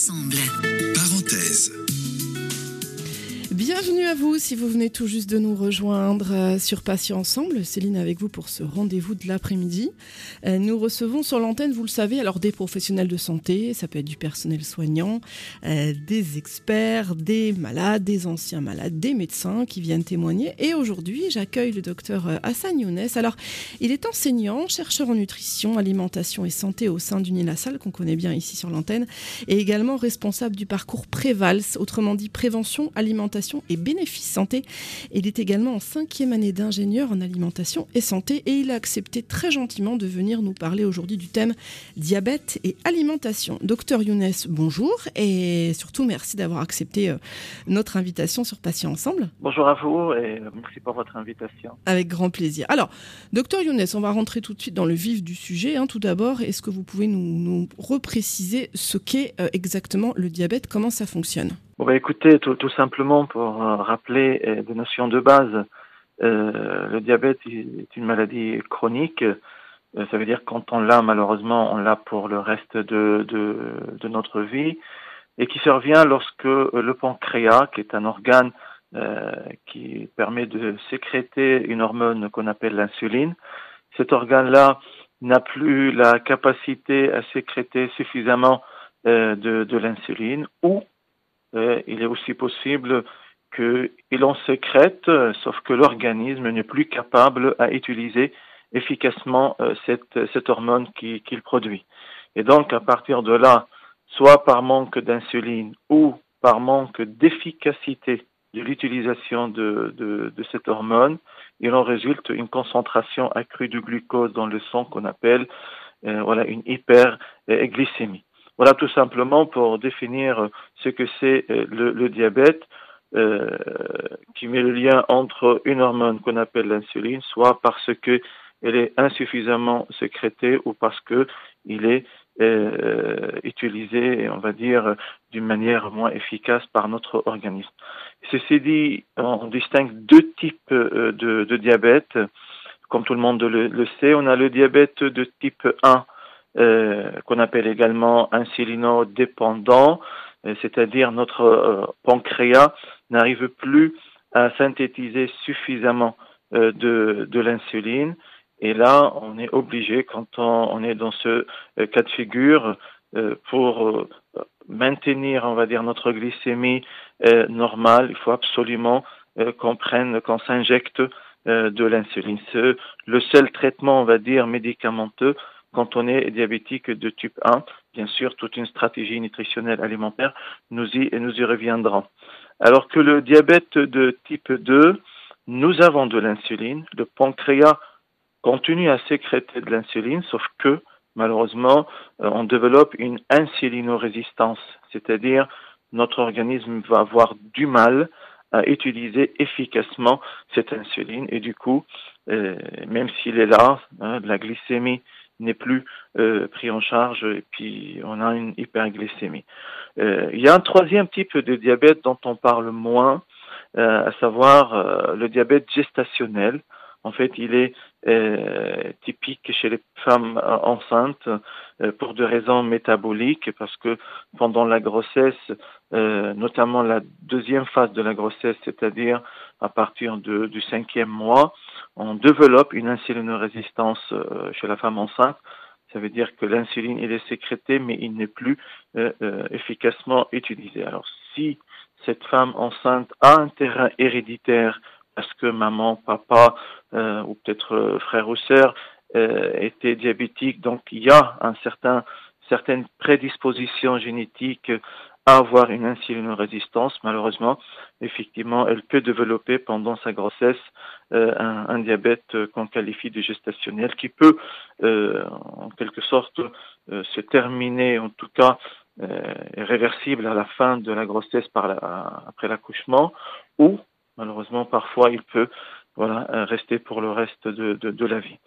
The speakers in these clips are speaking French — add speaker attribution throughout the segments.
Speaker 1: ensemble.
Speaker 2: Bienvenue à vous si vous venez tout juste de nous rejoindre euh, sur Patient Ensemble. Céline avec vous pour ce rendez-vous de l'après-midi. Euh, nous recevons sur l'antenne, vous le savez, alors des professionnels de santé, ça peut être du personnel soignant, euh, des experts, des malades, des anciens malades, des médecins qui viennent témoigner. Et aujourd'hui, j'accueille le docteur Hassan Younes. Alors, il est enseignant, chercheur en nutrition, alimentation et santé au sein du NILASAL, qu'on connaît bien ici sur l'antenne, et également responsable du parcours Prévals, autrement dit prévention, alimentation et bénéfices santé. Il est également en cinquième année d'ingénieur en alimentation et santé et il a accepté très gentiment de venir nous parler aujourd'hui du thème diabète et alimentation. Docteur Younes, bonjour et surtout merci d'avoir accepté euh, notre invitation sur Patient Ensemble.
Speaker 3: Bonjour à vous et merci pour votre invitation.
Speaker 2: Avec grand plaisir. Alors, docteur Younes, on va rentrer tout de suite dans le vif du sujet. Hein. Tout d'abord, est-ce que vous pouvez nous, nous repréciser ce qu'est euh, exactement le diabète, comment ça fonctionne?
Speaker 3: Bon, bah, écoutez, tout, simplement pour euh, rappeler euh, des notions de base, euh, le diabète est une maladie chronique. Ça veut dire quand on l'a, malheureusement, on l'a pour le reste de, de, notre vie et qui survient lorsque le pancréas, qui est un organe qui permet de sécréter une hormone qu'on appelle l'insuline, cet organe-là n'a plus la capacité à sécréter suffisamment de, de l'insuline ou il est aussi possible qu'il en sécrète, sauf que l'organisme n'est plus capable à utiliser efficacement euh, cette, cette hormone qu'il produit. Et donc, à partir de là, soit par manque d'insuline ou par manque d'efficacité de l'utilisation de, de, de, cette hormone, il en résulte une concentration accrue de glucose dans le sang qu'on appelle euh, voilà, une hyperglycémie. Voilà tout simplement pour définir ce que c'est euh, le, diabète, euh, qui met le lien entre une hormone qu'on appelle l'insuline, soit parce que elle est insuffisamment sécrétée ou parce que il est euh, utilisé, on va dire, d'une manière moins efficace par notre organisme. Ceci dit, on distingue deux types euh, de, diabète. Comme tout le monde le, sait, on a le diabète de type 1 euh, qu'on appelle également insulinodépendant, euh, c'est-à-dire notre euh, pancréas n'arrive plus à synthétiser suffisamment euh, de, de l'insuline. Et là, on est obligé, quand on, on, est dans ce cas de figure, pour maintenir, on va dire, notre glycémie normale, il faut absolument qu'on prenne, qu'on s'injecte de l'insuline. C'est le seul traitement, on va dire, médicamenteux quand on est diabétique de type 1, bien sûr, toute une stratégie nutritionnelle alimentaire, nous y, nous y reviendrons. Alors que le diabète de type 2, nous avons de l'insuline, le pancréas continue à sécréter de l'insuline, sauf que malheureusement, euh, on développe une insulinorésistance, c'est-à-dire notre organisme va avoir du mal à utiliser efficacement cette insuline et du coup, euh, même s'il est là, hein, la glycémie n'est plus euh, pris en charge et puis on a une hyperglycémie. Euh, il y a un troisième type de diabète dont on parle moins, euh, à savoir le diabète gestationnel. En fait, il est typique chez les femmes enceintes pour des raisons métaboliques, parce que pendant la grossesse, notamment la deuxième phase de la grossesse, c'est-à-dire à partir du cinquième mois, on développe une insulinorésistance euh, chez la femme enceinte. Ça veut dire que l'insuline, est sécrété, mais il n'est plus euh, euh, efficacement utilisé. Alors, si cette femme enceinte a un terrain héréditaire, parce que maman, papa, ou peut-être frère ou sœur était diabétique, donc il y a un certain, certaines prédispositions génétiques avoir une insulinorésistance, malheureusement, effectivement, elle peut développer pendant sa grossesse euh, un, diabète euh, qu'on qualifie de gestationnel qui peut, euh, en quelque sorte, euh, se terminer, en tout cas, euh, réversible à la fin de la grossesse par la, après l'accouchement, ou malheureusement, parfois, il peut voilà, rester pour le reste de, de, de la vie.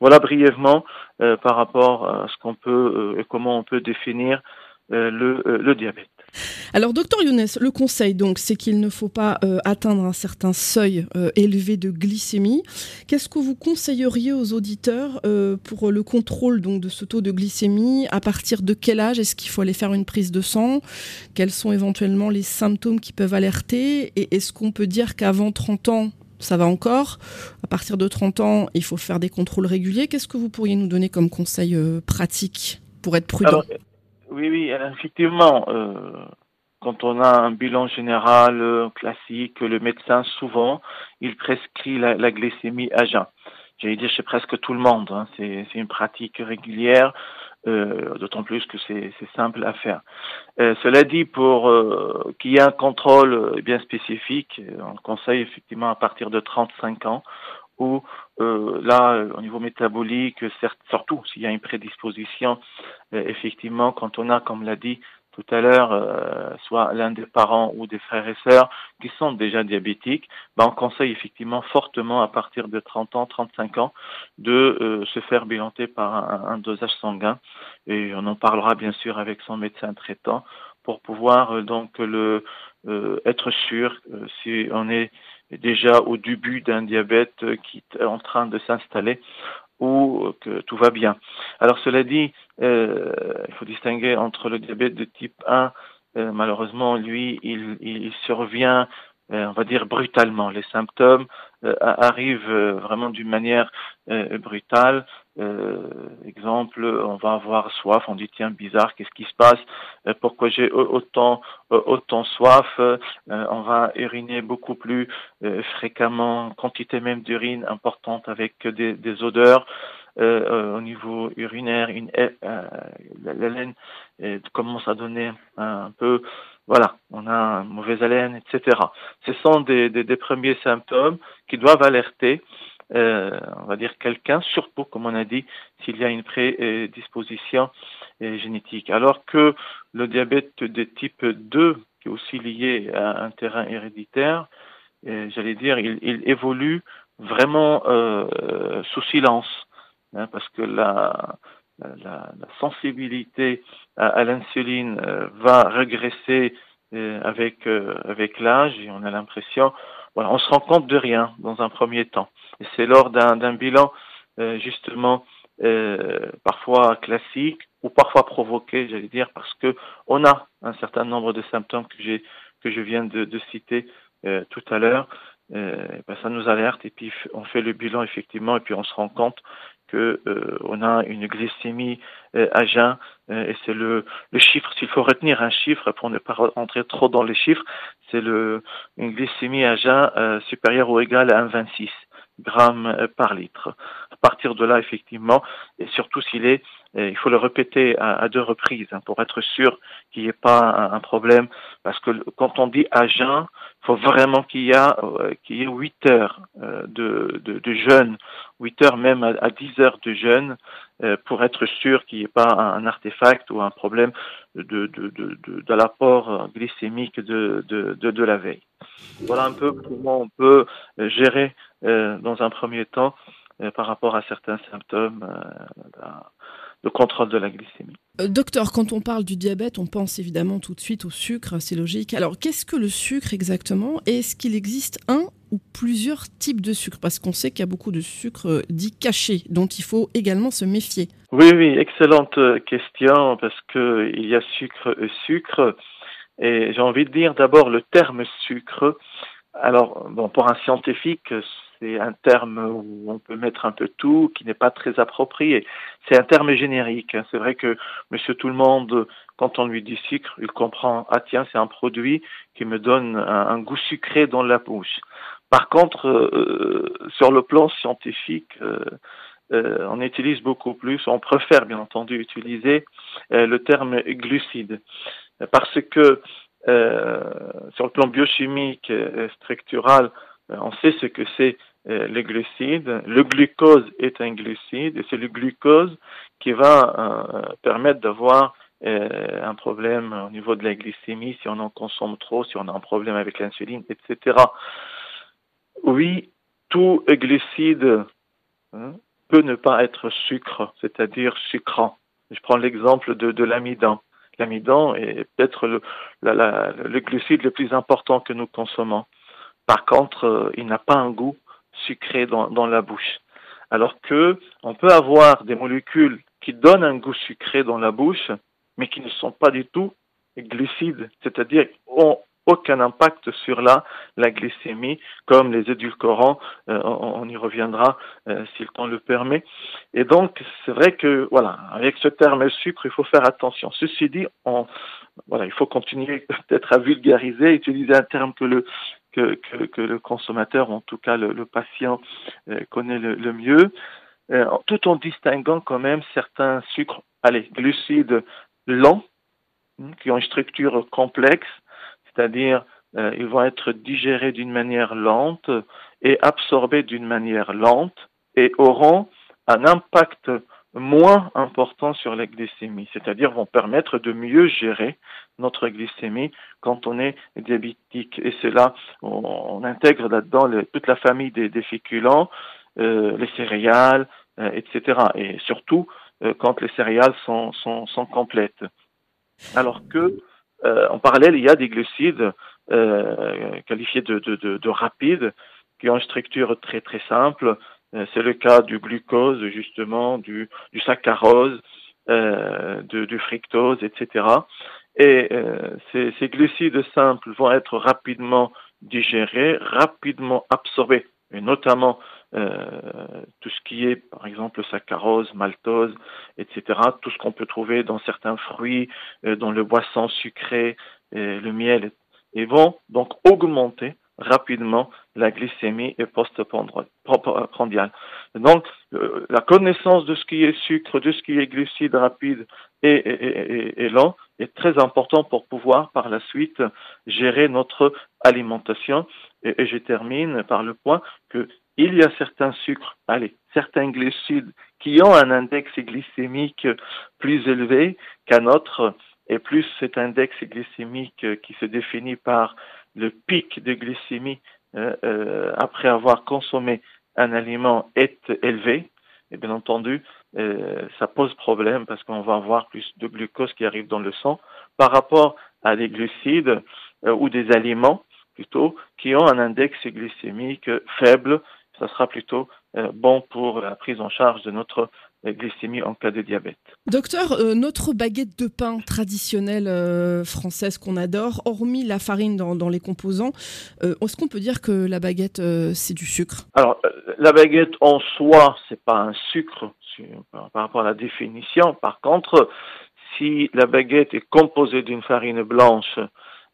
Speaker 3: Voilà brièvement par rapport à ce qu'on peut et comment on peut définir le, le diabète.
Speaker 2: Alors, docteur Younes, le conseil, donc, c'est qu'il ne faut pas euh, atteindre un certain seuil euh, élevé de glycémie. Qu'est-ce que vous conseilleriez aux auditeurs euh, pour le contrôle donc, de ce taux de glycémie? À partir de quel âge est-ce qu'il faut aller faire une prise de sang? Quels sont éventuellement les symptômes qui peuvent alerter? Et est-ce qu'on peut dire qu'avant 30 ans, ça va encore? À partir de 30 ans, il faut faire des contrôles réguliers. Qu'est-ce que vous pourriez nous donner comme conseil pratique pour être prudent?
Speaker 3: Oui, oui, effectivement, euh, quand on a un bilan général euh, classique, le médecin souvent, il prescrit la, la glycémie à jeun. J'allais dire chez presque tout le monde, hein, c'est une pratique régulière, euh, d'autant plus que c'est simple à faire. Euh, cela dit, pour euh, qu'il y ait un contrôle bien spécifique, on conseille effectivement à partir de 35 ans, où euh, là, au niveau métabolique, surtout s'il y a une prédisposition, euh, effectivement, quand on a, comme l'a dit tout à l'heure, euh, soit l'un des parents ou des frères et sœurs qui sont déjà diabétiques, ben, on conseille effectivement fortement à partir de 30 ans, 35 ans, de se faire bilanter par un, dosage sanguin. Et on en parlera bien sûr avec son médecin traitant pour pouvoir donc le être sûr si on est déjà au début d'un diabète qui est en train de s'installer ou que tout va bien. Alors cela dit, euh, il faut distinguer entre le diabète de type 1, euh, malheureusement, lui, il, il survient on va dire brutalement. Les symptômes euh, arrivent euh, vraiment d'une manière brutale. exemple, on va avoir soif, on dit tiens bizarre, qu'est-ce qui se passe? Pourquoi j'ai autant autant soif? On va uriner beaucoup plus fréquemment, quantité même d'urine importante avec des, odeurs. au niveau urinaire, une, la laine commence à donner un peu voilà, on a une mauvaise haleine, etc. Ce sont des, premiers symptômes qui doivent alerter, euh, on va dire, quelqu'un, surtout, comme on a dit, s'il y a une prédisposition euh, génétique. Alors que le diabète de type 2, qui est aussi lié à un terrain héréditaire, euh, j'allais dire, il, il, évolue vraiment euh, sous silence, hein, parce que la, la, sensibilité à, l'insuline euh, va régresser euh, avec euh, avec l'âge et on a l'impression voilà on se rend compte de rien dans un premier temps. C'est lors d'un bilan justement parfois classique ou parfois provoqué j'allais dire parce que on a un certain nombre de symptômes que j'ai que je viens de, de citer tout à l'heure. Ben ça nous alerte et puis on fait le bilan effectivement et puis on se rend compte euh, on a une glycémie euh, à jeun euh, et c'est le, le chiffre s'il faut retenir un chiffre pour ne pas rentrer trop dans les chiffres c'est le une glycémie à jeun supérieure ou égale à 1,26 grammes par litre. À partir de là, effectivement, et surtout s'il est, il faut le répéter à, deux reprises hein, pour être sûr qu'il n'y ait pas un, problème, parce que quand on dit à jeun, il faut vraiment qu'il y, a, qu'il y ait 8 heures de, de, de jeûne 8 heures même à, 10 heures de jeûne euh, pour être sûr qu'il n'y ait pas un, artefact ou un problème de, de, de, de l'apport glycémique de, de, la veille. Voilà un peu comment on peut euh, gérer euh, dans un premier temps par rapport à certains symptômes de contrôle de la glycémie.
Speaker 2: docteur, quand on parle du diabète, on pense évidemment tout de suite au sucre, c'est logique. Alors, qu'est-ce que le sucre exactement Est-ce qu'il existe un ou plusieurs types de sucre? Parce qu'on sait qu'il y a beaucoup de sucre euh, dit caché, dont il faut également se méfier.
Speaker 3: Oui, oui, excellente euh, question, parce qu'il y a sucre et sucre. Et j'ai envie de dire d'abord le terme sucre. Alors, bon, pour un scientifique, c'est un terme où on peut mettre un peu tout, qui n'est pas très approprié. C'est un terme générique. C'est vrai que Monsieur Tout le Monde, quand on lui dit sucre, il comprend ah tiens c'est un produit qui me donne un goût sucré dans la bouche. Par contre, euh, sur le plan scientifique, euh, euh, on utilise beaucoup plus, on préfère bien entendu utiliser le terme glucide, parce que sur le plan biochimique et structural, on sait ce que c'est le glucide. Le glucose est un glucide et c'est le glucose qui va permettre d'avoir un problème au niveau de la glycémie si on en consomme trop, si on a un problème avec l'insuline, etc. Oui, tout glucide hein, peut ne pas être sucre, c'est-à-dire sucrant. Je prends l'exemple de, l'amidon. l'amidon est peut-être le, le glucide le plus important que nous consommons. Par contre, euh, il n'a pas un goût sucré dans, la bouche. Alors que on peut avoir des molécules qui donnent un goût sucré dans la bouche, mais qui ne sont pas du tout glucides, c'est-à-dire ont aucun impact sur la, la glycémie, comme les édulcorants, euh, on, y reviendra euh, si le temps le permet. Et donc, c'est vrai que, voilà, avec ce terme sucre, il faut faire attention. Ceci dit, on, voilà, il faut continuer peut-être à vulgariser, utiliser un terme que le, que, que, le consommateur, en tout cas le, patient, euh, connaît le, le mieux, euh, tout en distinguant quand même certains sucres, allez, glucides lents, hein, qui ont une structure complexe, c'est-à-dire euh, ils vont être digérés d'une manière lente et absorbés d'une manière lente et auront un impact moins important sur la glycémie, c'est-à-dire vont permettre de mieux gérer notre glycémie quand on est diabétique. Et c'est là, on, on intègre là-dedans toute la famille des, des féculents, euh, les céréales, euh, etc. Et surtout euh, quand les céréales sont, sont, sont complètes. Alors que euh, en parallèle, il y a des glucides euh, qualifiés de, de, de, de, rapides qui ont une structure très très simple. Euh, c'est le cas du glucose, justement, du, du saccharose, euh, du fructose, etc. Et euh, ces, glucides simples vont être rapidement digérés, rapidement absorbés, et notamment tout ce qui est, par exemple, saccharose, maltose, etc., tout ce qu'on peut trouver dans certains fruits, dans le boisson sucré, le miel, et vont donc augmenter rapidement la glycémie et postprandiale. Donc, euh, la connaissance de ce qui est sucre, de ce qui est glucide rapide et, lent est très important pour pouvoir par la suite gérer notre alimentation. Et, je termine par le point que il y a certains sucres, allez, certains glucides qui ont un index glycémique plus élevé qu'un autre, et plus cet index glycémique qui se définit par le pic de glycémie euh, euh, après avoir consommé un aliment est élevé, et bien entendu, euh, ça pose problème parce qu'on va avoir plus de glucose qui arrive dans le sang par rapport à des glucides euh, ou des aliments plutôt qui ont un index glycémique faible. Ça sera plutôt euh, bon pour la prise en charge de notre glycémie en cas de diabète.
Speaker 2: Docteur, euh, notre baguette de pain traditionnelle euh, française qu'on adore, hormis la farine dans, dans les composants, euh, est-ce qu'on peut dire que la baguette c'est du sucre?
Speaker 3: Alors la baguette en soi c'est pas un sucre par, par rapport à la définition. Par contre, si la baguette est composée d'une farine blanche,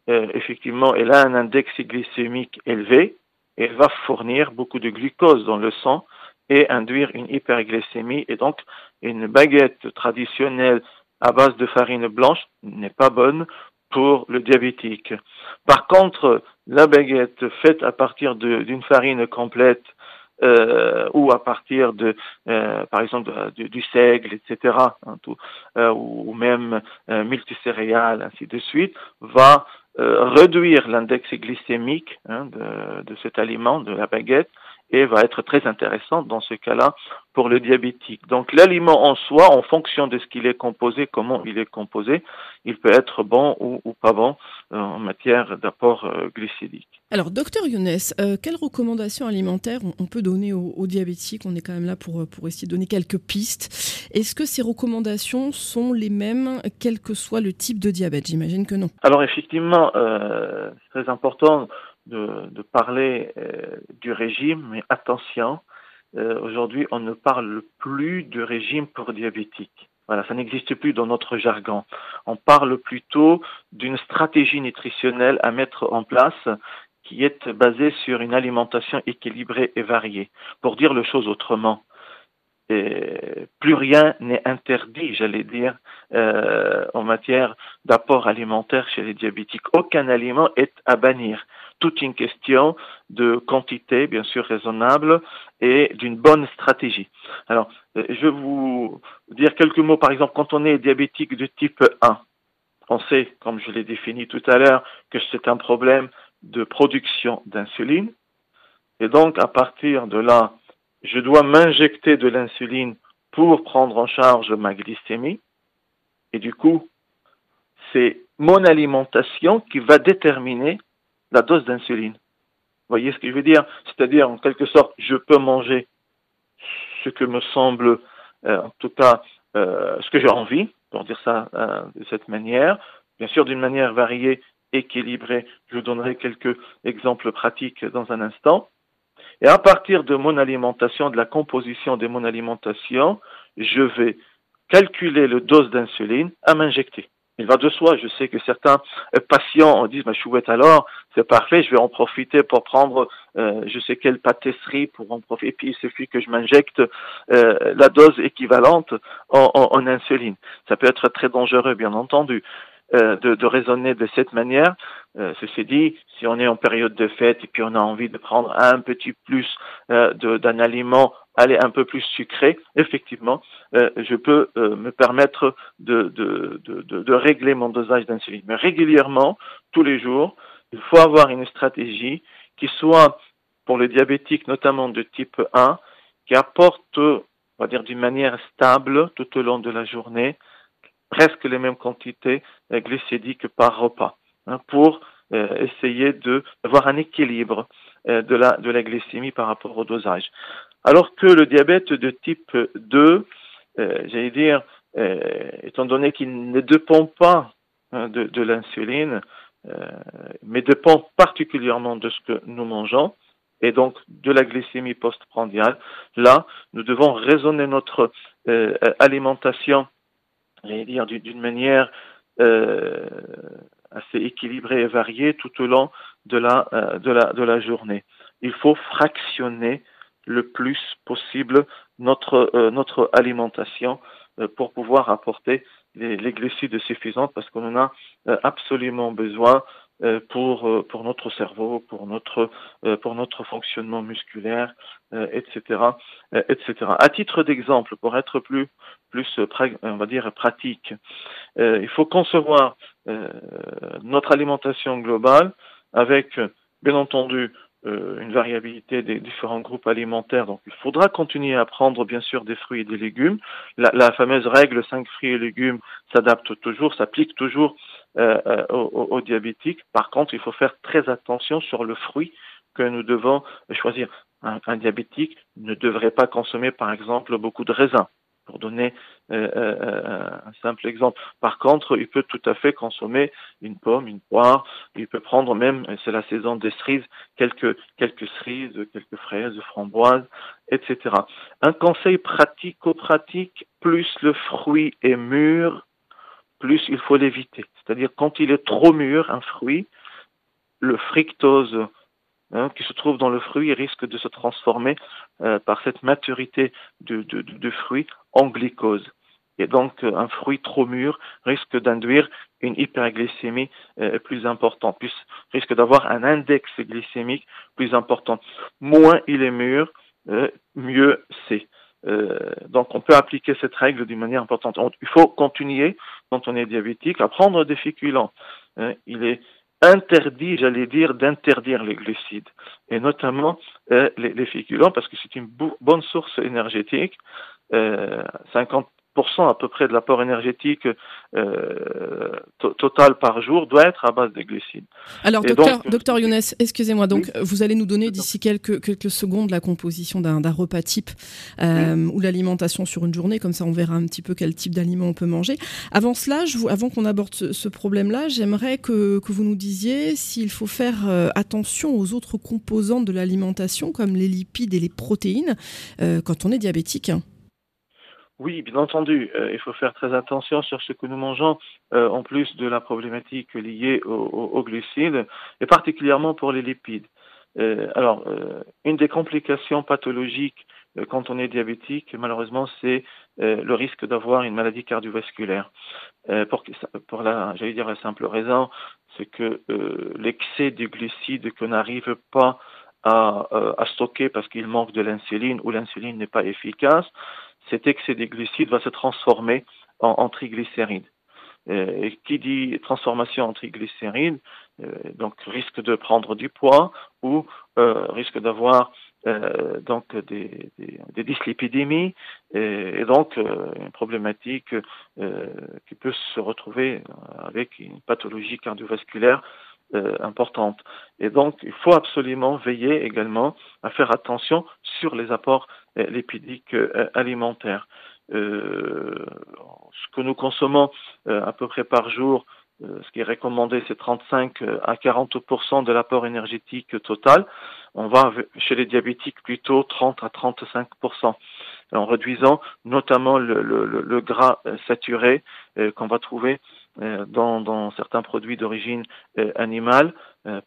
Speaker 3: effectivement elle a un index glycémique élevé elle va fournir beaucoup de glucose dans le sang et induire une hyperglycémie. Et donc, une baguette traditionnelle à base de farine blanche n'est pas bonne pour le diabétique. Par contre, la baguette faite à partir d'une farine complète euh, ou à partir de, euh, par exemple, du seigle, etc., hein, euh, ou même euh, multicéréales, ainsi de suite, va euh, réduire l'index glycémique hein, de, cet aliment, de la baguette, et va être très intéressante dans ce cas-là pour le diabétique. Donc l'aliment en soi, en fonction de ce qu'il est composé, comment il est composé, il peut être bon ou, ou pas bon euh, en matière d'apport euh, glycédique.
Speaker 2: Alors docteur Younes, euh, quelles recommandations alimentaires on, on peut donner aux, aux, diabétiques? On est quand même là pour, pour essayer de donner quelques pistes. Est-ce que ces recommandations sont les mêmes quel que soit le type de diabète? J'imagine que non.
Speaker 3: Alors effectivement, euh, c'est très important de, parler euh, du régime, mais attention, euh, aujourd'hui on ne parle plus de régime pour diabétiques. Voilà, ça n'existe plus dans notre jargon. On parle plutôt d'une stratégie nutritionnelle à mettre en place qui est basée sur une alimentation équilibrée et variée. Pour dire le chose autrement, et plus rien n'est interdit, j'allais dire, euh, en matière d'apport alimentaire chez les diabétiques. Aucun aliment est à bannir toute une question de quantité, bien sûr raisonnable, et d'une bonne stratégie. Alors, euh, je vais vous dire quelques mots, par exemple, quand on est diabétique de type 1, on sait, comme je l'ai défini tout à l'heure, que c'est un problème de production d'insuline, et donc à partir de là, je dois m'injecter de l'insuline pour prendre en charge ma glycémie, et du coup, c'est mon alimentation qui va déterminer la dose d'insuline. Vous voyez ce que je veux dire? C'est-à-dire, en quelque sorte, je peux manger ce que me semble, euh, en tout cas, euh, ce que j'ai envie, pour dire ça euh, de cette manière, bien sûr d'une manière variée, équilibrée. Je vous donnerai quelques exemples pratiques dans un instant. Et à partir de mon alimentation, de la composition de mon alimentation, je vais calculer le dose d'insuline à m'injecter. Il va de soi. Je sais que certains euh, patients disent, ma chouette alors, c'est parfait, je vais en profiter pour prendre euh, je sais quelle pâtisserie pour en profiter. Et puis il suffit que je m'injecte euh, la dose équivalente en, en, insuline. Ça peut être très dangereux, bien entendu. Euh, de, de, raisonner de cette manière. Euh, ceci dit, si on est en période de fête et puis on a envie de prendre un petit plus euh, d'un aliment, aller un peu plus sucré, effectivement, euh, je peux me permettre de, de, de, de régler mon dosage d'insuline. Mais régulièrement, tous les jours, il faut avoir une stratégie qui soit pour les diabétiques, notamment de type 1, qui apporte, on va dire, d'une manière stable tout au long de la journée, presque les mêmes quantités euh, glycédiques par repas hein, pour euh, essayer de d'avoir un équilibre euh, de la de la glycémie par rapport au dosage. Alors que le diabète de type 2, j'allais dire, étant donné qu'il ne dépend pas hein, de, de l'insuline, mais dépend particulièrement de ce que nous mangeons, et donc de la glycémie postprandiale, là, nous devons raisonner notre alimentation dire, d'une manière euh, assez équilibrée et variée tout au long de la, euh, de, la, de la journée. Il faut fractionner le plus possible notre, euh, notre alimentation euh, pour pouvoir apporter les, les, glucides suffisants parce qu'on en a absolument besoin pour euh, pour notre cerveau, pour notre euh, pour notre fonctionnement musculaire, etc., etc. À titre d'exemple, pour être plus plus on va dire pratique, il faut concevoir notre alimentation globale avec bien entendu une variabilité des différents groupes alimentaires. Donc, il faudra continuer à prendre, bien sûr, des fruits et des légumes. La, fameuse règle 5 fruits et légumes s'adapte toujours, s'applique toujours euh, euh, aux, diabétiques. Par contre, il faut faire très attention sur le fruit que nous devons choisir. Un diabétique ne devrait pas consommer, par exemple, beaucoup de raisins pour donner euh, euh, un simple exemple. Par contre, il peut tout à fait consommer une pomme, une poire, il peut prendre même, c'est la saison des cerises, quelques, quelques cerises, quelques fraises, framboises, etc. Un conseil pratico-pratique, plus le fruit est mûr, plus il faut l'éviter. C'est-à-dire quand il est trop mûr, un fruit, le fructose hein, qui se trouve dans le fruit risque de se transformer euh, par cette maturité du, du, du, fruit en glycose. Et donc euh, un fruit trop mûr risque d'induire une hyperglycémie euh, plus importante, plus, risque d'avoir un index glycémique plus important. Moins il est mûr, euh, mieux c'est. Donc on peut appliquer cette règle d'une manière importante. Il faut continuer, quand on est diabétique, à prendre des féculents. Il est interdit, j'allais dire, d'interdire les glucides, et notamment les, féculents, parce que c'est une bonne source énergétique. Euh, 50% à peu près de l'apport énergétique euh, total par jour doit être à base de glucides.
Speaker 2: Alors, docteur, donc, docteur Younes, excusez-moi, donc oui. vous allez nous donner d'ici quelques, quelques secondes la composition d'un repas type euh, oui. ou l'alimentation sur une journée, comme ça on verra un petit peu quel type d'aliment on peut manger. Avant cela, je vous, avant qu'on aborde ce, ce problème-là, j'aimerais que, que vous nous disiez s'il faut faire euh, attention aux autres composantes de l'alimentation, comme les lipides et les protéines, euh, quand on est diabétique.
Speaker 3: Oui, bien entendu, euh, il faut faire très attention sur ce que nous mangeons, euh, en plus de la problématique liée aux au, au glucides, et particulièrement pour les lipides. Euh, alors, euh, une des complications pathologiques euh, quand on est diabétique, malheureusement, c'est le risque d'avoir une maladie cardiovasculaire. pour, pour la, j'allais dire la simple raison, c'est que l'excès de glucides qu'on n'arrive pas à, à stocker parce qu'il manque de l'insuline ou l'insuline n'est pas efficace, cet excès de glucides va se transformer en, en triglycérides. Euh, qui dit transformation en triglycérides, euh, donc risque de prendre du poids ou euh, risque d'avoir donc des, des, des dyslipidémies et, donc une problématique qui peut se retrouver avec une pathologie cardiovasculaire importante. Et donc, il faut absolument veiller également à faire attention sur les apports lipidiques alimentaires. ce que nous consommons à peu près par jour euh, ce qui est recommandé, c'est 35 euh, à 40% de l'apport énergétique total. On va chez les diabétiques plutôt 30 à 35% en réduisant notamment le, le, le gras euh, saturé qu'on va trouver dans, dans, certains produits d'origine animale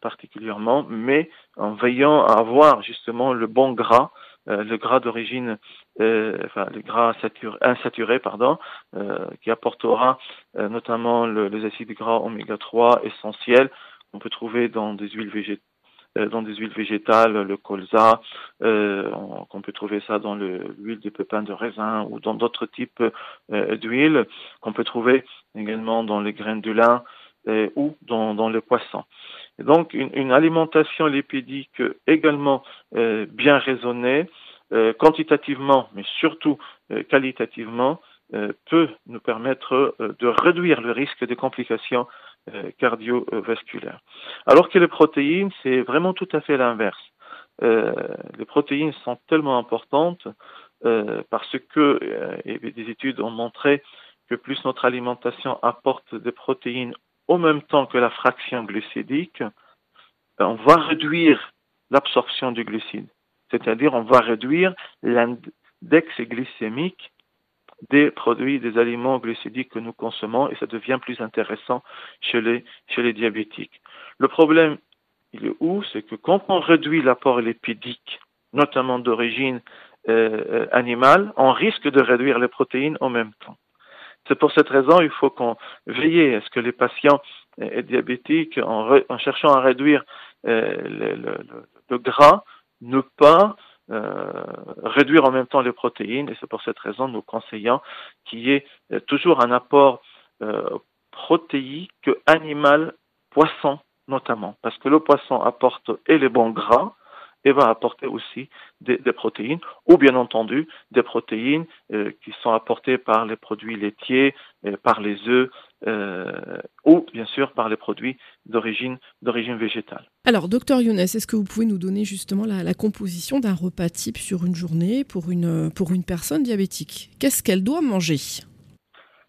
Speaker 3: particulièrement, mais en veillant à avoir justement le bon gras euh, le gras d'origine, euh, enfin le gras insaturé, pardon, euh, qui apportera notamment les acides gras oméga 3 essentiels qu'on peut trouver dans des huiles végétales dans des huiles végétales, le colza, euh, qu'on peut trouver ça dans l'huile de pépins de raisin ou dans d'autres types d'huiles, qu'on peut trouver également dans les graines de lin ou dans, dans le poisson. Donc une, une, alimentation lipidique également euh, bien raisonnée, euh, quantitativement, mais surtout euh, qualitativement, euh, peut nous permettre euh, de réduire le risque de complications cardiovasculaires. Alors que les protéines, c'est vraiment tout à fait l'inverse. les protéines sont tellement importantes parce que des études ont montré que plus notre alimentation apporte des protéines au même temps que la fraction glucidique, ben, on va réduire l'absorption du glucide. C'est-à-dire, on va réduire l'index glycémique des produits, des aliments glucidiques que nous consommons et ça devient plus intéressant chez les, chez les diabétiques. Le problème, il est où? C'est que quand on réduit l'apport lipidique, notamment d'origine euh, euh animale, on risque de réduire les protéines en même temps. C'est pour cette raison il faut qu'on veille à ce que les patients euh, diabétiques, en, en, cherchant à réduire euh, le, le, le, gras, ne pas réduire en même temps les protéines. Et c'est pour cette raison nous conseillons qu'il y ait euh, toujours un apport euh, protéique animal, poisson notamment, parce que le poisson apporte et les bons gras, et va apporter aussi des, protéines, ou bien entendu des protéines euh, qui sont apportées par les produits laitiers, euh, par les œufs, euh, ou bien sûr par les produits d'origine d'origine végétale.
Speaker 2: Alors, docteur Younes, est-ce que vous pouvez nous donner justement la, la composition d'un repas type sur une journée pour une pour une personne diabétique? Qu'est-ce qu'elle doit manger?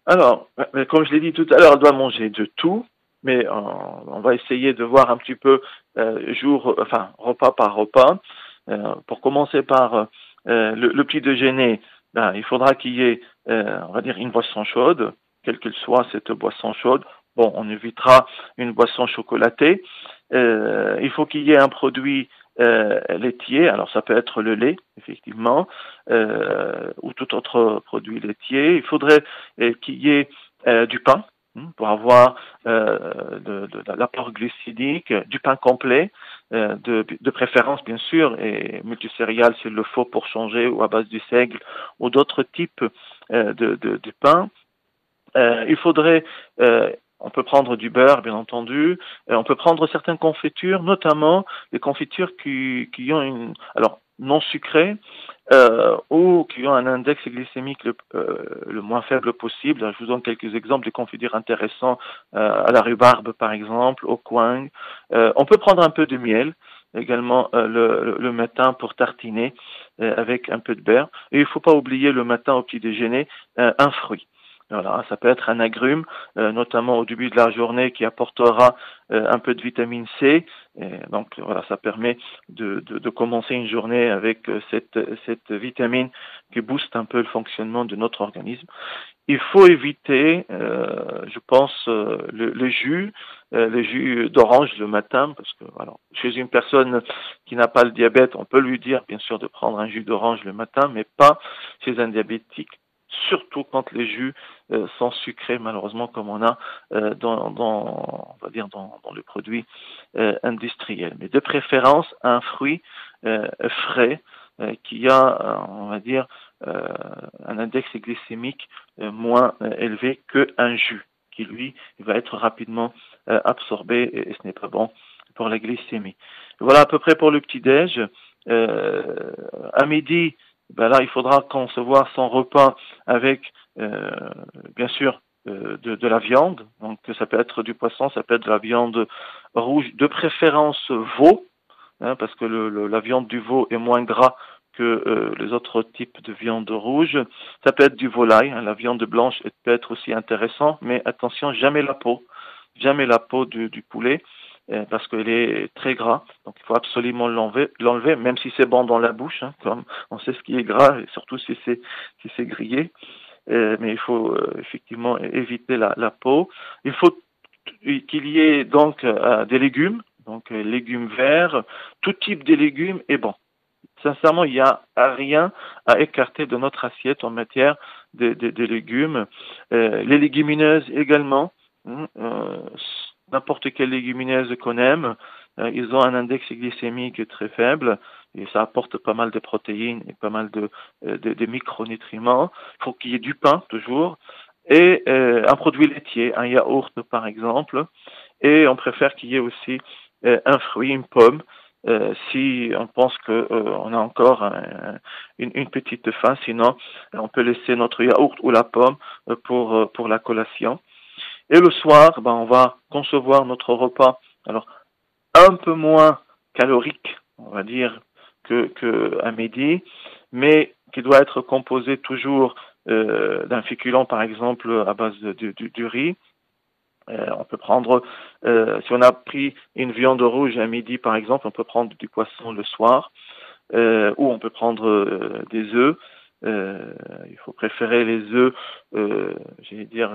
Speaker 3: Alors, comme je l'ai dit tout à l'heure, elle doit manger de tout, mais on, on, va essayer de voir un petit peu euh, jour, enfin repas par repas. Euh, pour commencer par euh, le, le, petit déjeuner, ben, il faudra qu'il y ait, on va dire, une boisson chaude, quelle qu'elle soit cette boisson chaude. Bon, on évitera une boisson chocolatée. il faut qu'il y ait un produit euh, laitier, alors ça peut être le lait, effectivement, euh, ou tout autre produit laitier. Il faudrait qu'il y ait euh, du pain, Hmm, pour avoir euh, de, l'apport glucidique, du pain complet, euh, de, de, préférence bien sûr, et multicéréales s'il le faut pour changer, ou à base du seigle, ou d'autres types euh, de, de, pain. Euh, il faudrait, euh, on peut prendre du beurre bien entendu, on peut prendre certaines confitures, notamment les confitures qui, qui ont une, alors non sucrées, euh, ou qui ont un index glycémique le, euh, le, moins faible possible. Je vous donne quelques exemples de confitures intéressants euh, à la rhubarbe par exemple, au coin. Euh, on peut prendre un peu de miel également euh, le, le, matin pour tartiner avec un peu de beurre. Et il ne faut pas oublier le matin au petit déjeuner un fruit. Voilà, ça peut être un agrume, euh, notamment au début de la journée, qui apportera euh, un peu de vitamine C. Donc voilà, ça permet de, de, commencer une journée avec euh, cette, cette vitamine qui booste un peu le fonctionnement de notre organisme. Il faut éviter, je pense, le, le, jus, le jus d'orange le matin, parce que voilà, chez une personne qui n'a pas le diabète, on peut lui dire bien sûr de prendre un jus d'orange le matin, mais pas chez un diabétique surtout quand les jus euh, sont sucrés, malheureusement, comme on a euh, dans, dans, on va dire dans, dans le produit euh. Mais de préférence, un fruit euh, frais euh, qui a, on va dire, un index glycémique moins élevé qu'un jus, qui lui va être rapidement absorbé et, et ce n'est pas bon pour la glycémie. Voilà à peu près pour le petit déj. à midi, ben là, il faudra concevoir son repas avec, bien sûr, de, de, la viande. Donc, ça peut être du poisson, ça peut être de la viande rouge, de préférence veau, hein, parce que le, la viande du veau est moins gras que euh, les autres types de viande rouge. Ça peut être du volaille, hein, la viande blanche peut être aussi intéressant, mais attention, jamais la peau, jamais la peau du, du poulet, euh, parce qu'elle est très gras, donc il faut absolument l'enlever, même si c'est bon dans la bouche, hein, comme on sait ce qui est gras, et surtout si c'est si c'est grillé. Euh, mais il faut effectivement éviter la, la, peau. Il faut qu'il y ait donc des légumes, donc légumes verts, tout type de légumes est bon sincèrement, il n'y a rien à écarter de notre assiette en matière de, légumes. Euh, les légumineuses également, hein, euh, n'importe quelle légumineuse qu'on aime, euh, ils ont un index glycémique très faible et ça apporte pas mal de protéines et pas mal de, de, micronutriments. Il faut qu'il y ait du pain toujours et un produit laitier, un yaourt par exemple. Et on préfère qu'il y ait aussi un fruit, une pomme, euh, si on pense qu'on euh, a encore une, une, petite faim, sinon on peut laisser notre yaourt ou la pomme euh, pour, pour la collation. Et le soir, ben, on va concevoir notre repas, alors un peu moins calorique, on va dire, que, que à midi, mais qui doit être composé toujours d'un féculent, par exemple, à base du, riz, euh, on peut prendre, euh, si on a pris une viande rouge à midi par exemple, on peut prendre du poisson le soir, euh, ou on peut prendre des œufs. Il faut préférer les œufs, j'allais dire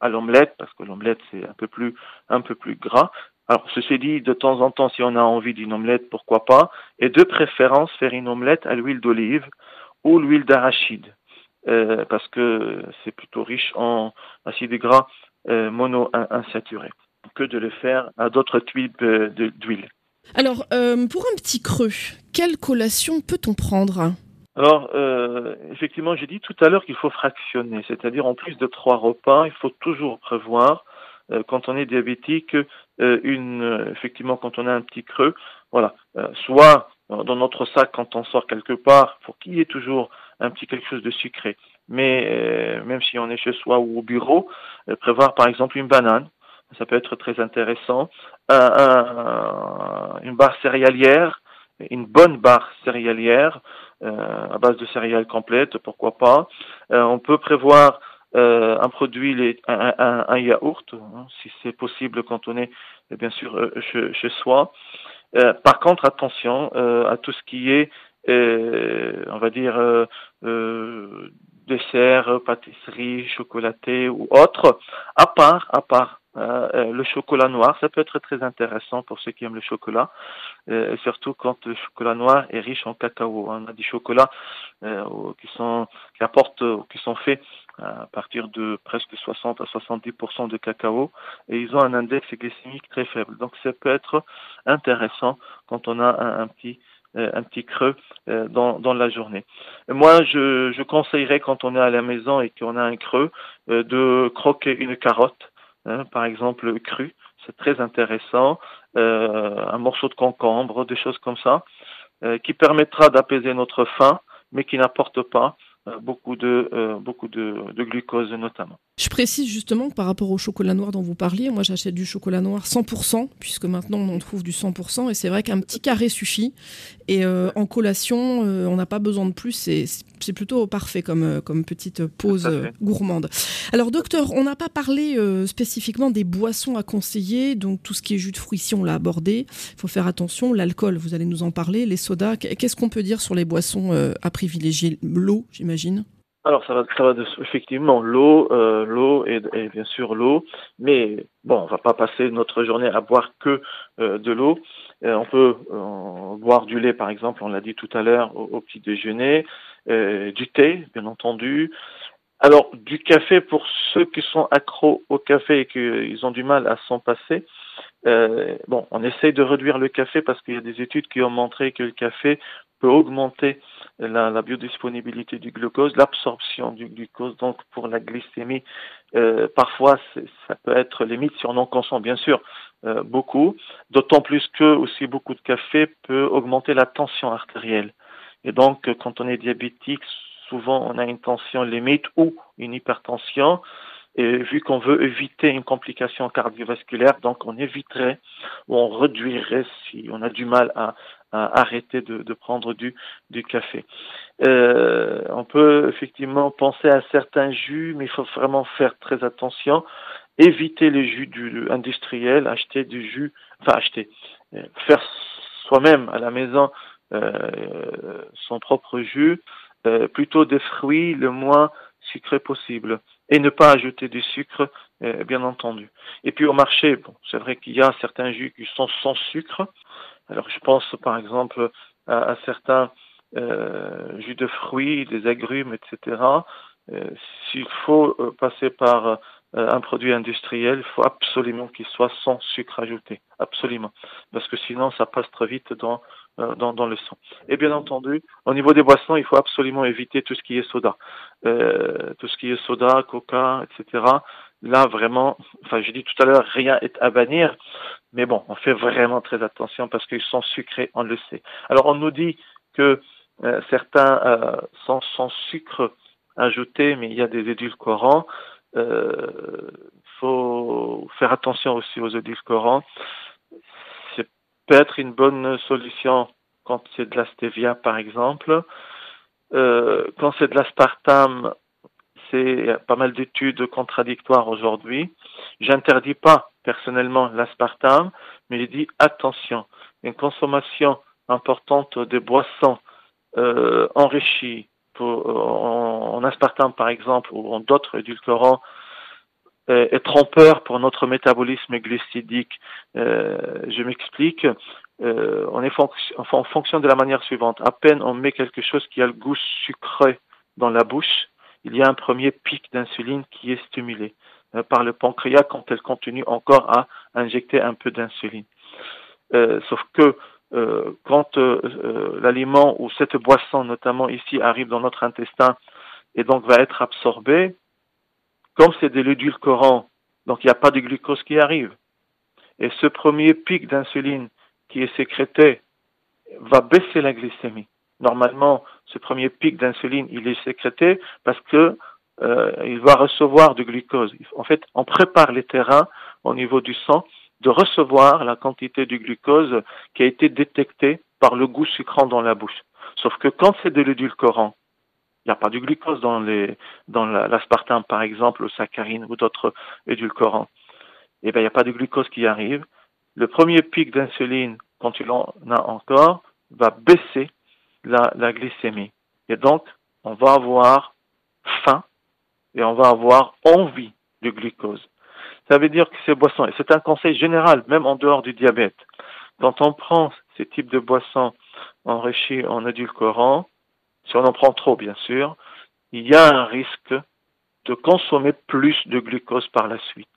Speaker 3: à l'omelette parce que l'omelette c'est un peu plus un peu plus gras. Alors ceci dit, de temps en temps, si on a envie d'une omelette, pourquoi pas, et de préférence faire une omelette à l'huile d'olive ou l'huile d'arachide. parce que c'est plutôt riche en acides gras euh, mono-insaturé que de le faire à d'autres types d'huile.
Speaker 2: Alors, euh, pour un petit creux, quelle collation peut-on prendre?
Speaker 3: Alors, euh, effectivement, j'ai dit tout à l'heure qu'il faut fractionner, c'est-à-dire en plus de trois repas, il faut toujours prévoir, quand on est diabétique, une, effectivement, quand on a un petit creux, voilà, soit dans notre sac quand on sort quelque part, faut qu'il y ait toujours un petit quelque chose de sucré. Mais euh, même si on est chez soi ou au bureau, euh, prévoir par exemple une banane, ça peut être très intéressant. une barre céréalière, une bonne barre céréalière euh, à base de céréales complètes, pourquoi pas. on peut prévoir un produit, un, yaourt, hein, si c'est possible quand on est bien sûr chez, soi. par contre, attention à tout ce qui est on va dire, euh, euh, dessert, pâtisserie, chocolaté ou autre, à part, à part euh, le chocolat noir, ça peut être très intéressant pour ceux qui aiment le chocolat, et surtout quand le chocolat noir est riche en cacao. On a des chocolats qui sont qui apportent, qui sont faits à partir de presque 60 à 70% de cacao et ils ont un index glycémique très faible. Donc ça peut être intéressant quand on a un petit euh, un petit creux euh, dans, dans la journée. Moi, je, je conseillerais quand on est à la maison et qu'on a un creux euh, de croquer une carotte, hein, par exemple crue. C'est très intéressant. un morceau de concombre, des choses comme ça, qui permettra d'apaiser notre faim, mais qui n'apporte pas beaucoup de beaucoup de, glucose notamment.
Speaker 2: Je précise justement que par rapport au chocolat noir dont vous parliez, moi j'achète du chocolat noir 100%, puisque maintenant on en trouve du 100%, et c'est vrai qu'un petit carré suffit. Et euh, en collation, euh, on n'a pas besoin de plus, c'est plutôt parfait comme, euh, comme petite pause gourmande. Alors docteur, on n'a pas parlé spécifiquement des boissons à conseiller, donc tout ce qui est jus de fruits, si on l'a abordé, il faut faire attention, l'alcool, vous allez nous en parler, les sodas, qu'est-ce qu'on peut dire sur les boissons à privilégier? L'eau, j'imagine
Speaker 3: alors ça va, ça va de, effectivement l'eau, euh, l'eau et, bien sûr l'eau, mais bon, on va pas passer notre journée à boire que euh, de l'eau. Euh, on peut boire du lait par exemple, on l'a dit tout à l'heure au, petit déjeuner, du thé bien entendu. Alors du café pour ceux qui sont accros au café et qu'ils ont du mal à s'en passer, Euh, bon, on essaye de réduire le café parce qu'il y a des études qui ont montré que le café peut augmenter la, biodisponibilité du glucose, l'absorption du glucose. Donc, pour la glycémie, euh, parfois, ça peut être limite si on en consomme, bien sûr, euh, beaucoup. D'autant plus que aussi beaucoup de café peut augmenter la tension artérielle. Et donc, quand on est diabétique, souvent on a une tension limite ou une hypertension. Et vu qu'on veut éviter une complication cardiovasculaire, donc on éviterait ou on réduirait si on a du mal à, arrêter de, prendre du, du café. Euh, on peut effectivement penser à certains jus, mais il faut vraiment faire très attention. Éviter les jus du, industriels, acheter du jus, enfin acheter, euh, faire soi-même à la maison euh, son propre jus, plutôt des fruits le moins sucré possible et ne pas ajouter du sucre, bien entendu. Et puis au marché, bon, c'est vrai qu'il y a certains jus qui sont sans sucre. Alors je pense par exemple à, certains euh, jus de fruits, des agrumes, etc. S'il faut passer par un produit industriel, il faut absolument qu'il soit sans sucre ajouté, absolument, parce que sinon ça passe très vite dans euh, dans, le sang. Et bien entendu, au niveau des boissons, il faut absolument éviter tout ce qui est soda. Euh, tout ce qui est soda, coca, etc. Là, vraiment, enfin, je dis tout à l'heure, rien est à bannir, mais bon, on fait vraiment très attention parce qu'ils sont sucrés, on le sait. Alors, on nous dit que euh, certains euh, sont sans sucre ajouté, mais il y a des édulcorants. Euh, faut faire attention aussi aux édulcorants peut être une bonne solution quand c'est de la stevia, par exemple. Euh, quand c'est de l'aspartame, c'est pas mal d'études contradictoires aujourd'hui. J'interdis pas personnellement l'aspartame, mais je dis attention, une consommation importante de boissons euh, enrichies en, en, aspartame par exemple ou en d'autres édulcorants euh, est trompeur pour notre métabolisme glucidique. Euh, je m'explique. Euh, on est de la manière suivante. À peine on met quelque chose qui a le goût sucré dans la bouche, il y a un premier pic d'insuline qui est stimulé par le pancréas quand elle continue encore à injecter un peu d'insuline. sauf que quand l'aliment ou cette boisson notamment ici arrive dans notre intestin et donc va être absorbée, comme c'est de l'édulcorant, donc il n'y a pas de glucose qui arrive. Et ce premier pic d'insuline qui est sécrété va baisser la glycémie. Normalement, ce premier pic d'insuline, il est sécrété parce que euh, il va recevoir du glucose. En fait, on prépare les terrains au niveau du sang de recevoir la quantité du glucose qui a été détectée par le goût sucrant dans la bouche. Sauf que quand c'est de l'édulcorant, il n'y a pas du glucose dans les dans l'aspartame par exemple, ou saccharine ou d'autres édulcorants. Eh bien, il n'y a pas de glucose qui arrive. Le premier pic d'insuline, quand il en a encore, va baisser la, glycémie. Et donc, on va avoir faim et on va avoir envie de glucose. Ça veut dire que ces boissons, et c'est un conseil général, même en dehors du diabète, quand on prend ces types de boissons enrichies en édulcorants, si on en prend trop bien sûr, il y a un risque de consommer plus de glucose par la suite.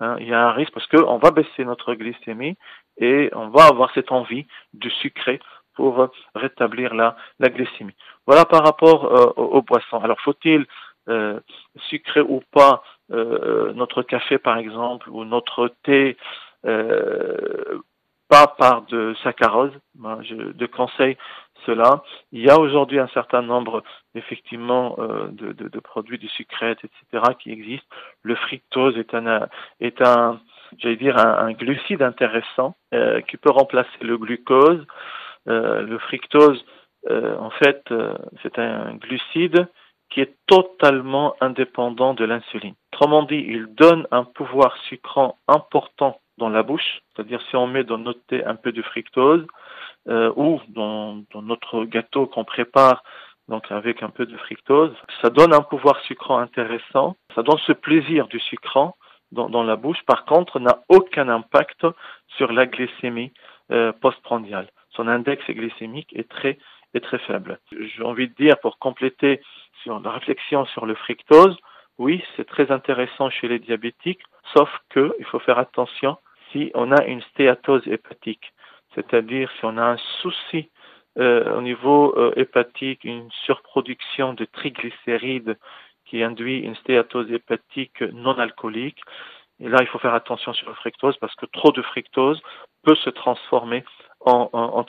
Speaker 3: Hein. il y a un risque parce qu'on va baisser notre glycémie et on va avoir cette envie de sucrer pour rétablir la, glycémie. Voilà par rapport euh, aux, boissons. Alors faut-il euh, sucrer ou pas euh, notre café par exemple ou notre thé pas par de saccharose? je de conseille cela. Il y a aujourd'hui un certain nombre, effectivement, euh, de, produits de sucrètes, etc., qui existent. Le fructose est un, est un, dire, un, glucide intéressant euh, qui peut remplacer le glucose. Euh, le fructose, en fait, c'est un glucide qui est totalement indépendant de l'insuline. Autrement dit, il donne un pouvoir sucrant important dans la bouche, c'est-à-dire si on met dans notre thé un peu de fructose, euh, ou dans, notre gâteau qu'on prépare donc avec un peu de fructose, ça donne un pouvoir sucrant intéressant, ça donne ce plaisir du sucrant dans, dans la bouche, par contre n'a aucun impact sur la glycémie euh, postprandiale. Son index glycémique est très faible. J'ai envie de dire pour compléter sur la réflexion sur le fructose, oui, c'est très intéressant chez les diabétiques, sauf que il faut faire attention si on a une stéatose hépatique, c'est-à-dire si on a un souci euh, au niveau euh, hépatique, une surproduction de triglycérides qui induit une stéatose hépatique non alcoolique. Et là, il faut faire attention sur le fructose parce que trop de fructose peut se transformer en, en,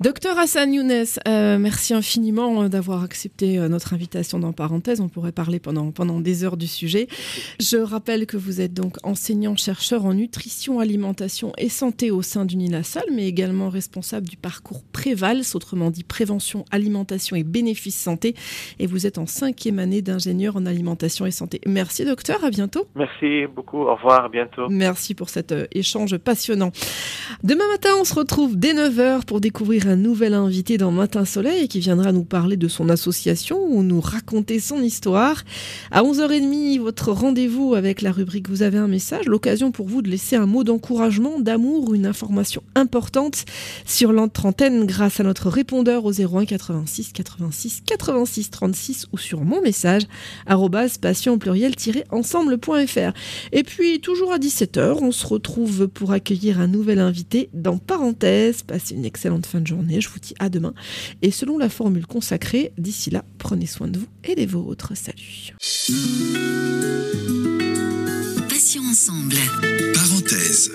Speaker 2: Docteur Hassan Younes, euh, merci infiniment euh, d'avoir accepté euh, notre invitation dans Parenthèse. On pourrait parler pendant, pendant des heures du sujet. Je rappelle que vous êtes donc enseignant-chercheur en nutrition, alimentation et santé au sein du NINASAL, mais également responsable du parcours Prévals, autrement dit prévention, alimentation et bénéfices santé. Et vous êtes en cinquième année d'ingénieur en alimentation et santé. Merci docteur, à bientôt.
Speaker 3: Merci beaucoup, au revoir, à bientôt.
Speaker 2: Merci pour cet échange passionnant. Demain matin, on se retrouve dès 9h pour découvrir un nouvel invité dans Matin Soleil qui viendra nous parler de son association ou nous raconter son histoire. À 11h30, votre rendez-vous avec la rubrique Vous avez un message, l'occasion pour vous de laisser un mot d'encouragement, d'amour, une information importante sur l'antenne grâce à notre répondeur au 01 86 86 86 36 ou sur mon message passion pluriel-ensemble.fr. Et puis toujours à 17h, on se retrouve pour accueillir un nouvel invité dans Parenthèse Passez une excellente fin de journée. Je vous dis à demain. Et selon la formule consacrée, d'ici là, prenez soin de vous et des vôtres. Salut.
Speaker 1: Passion ensemble. Parenthèse.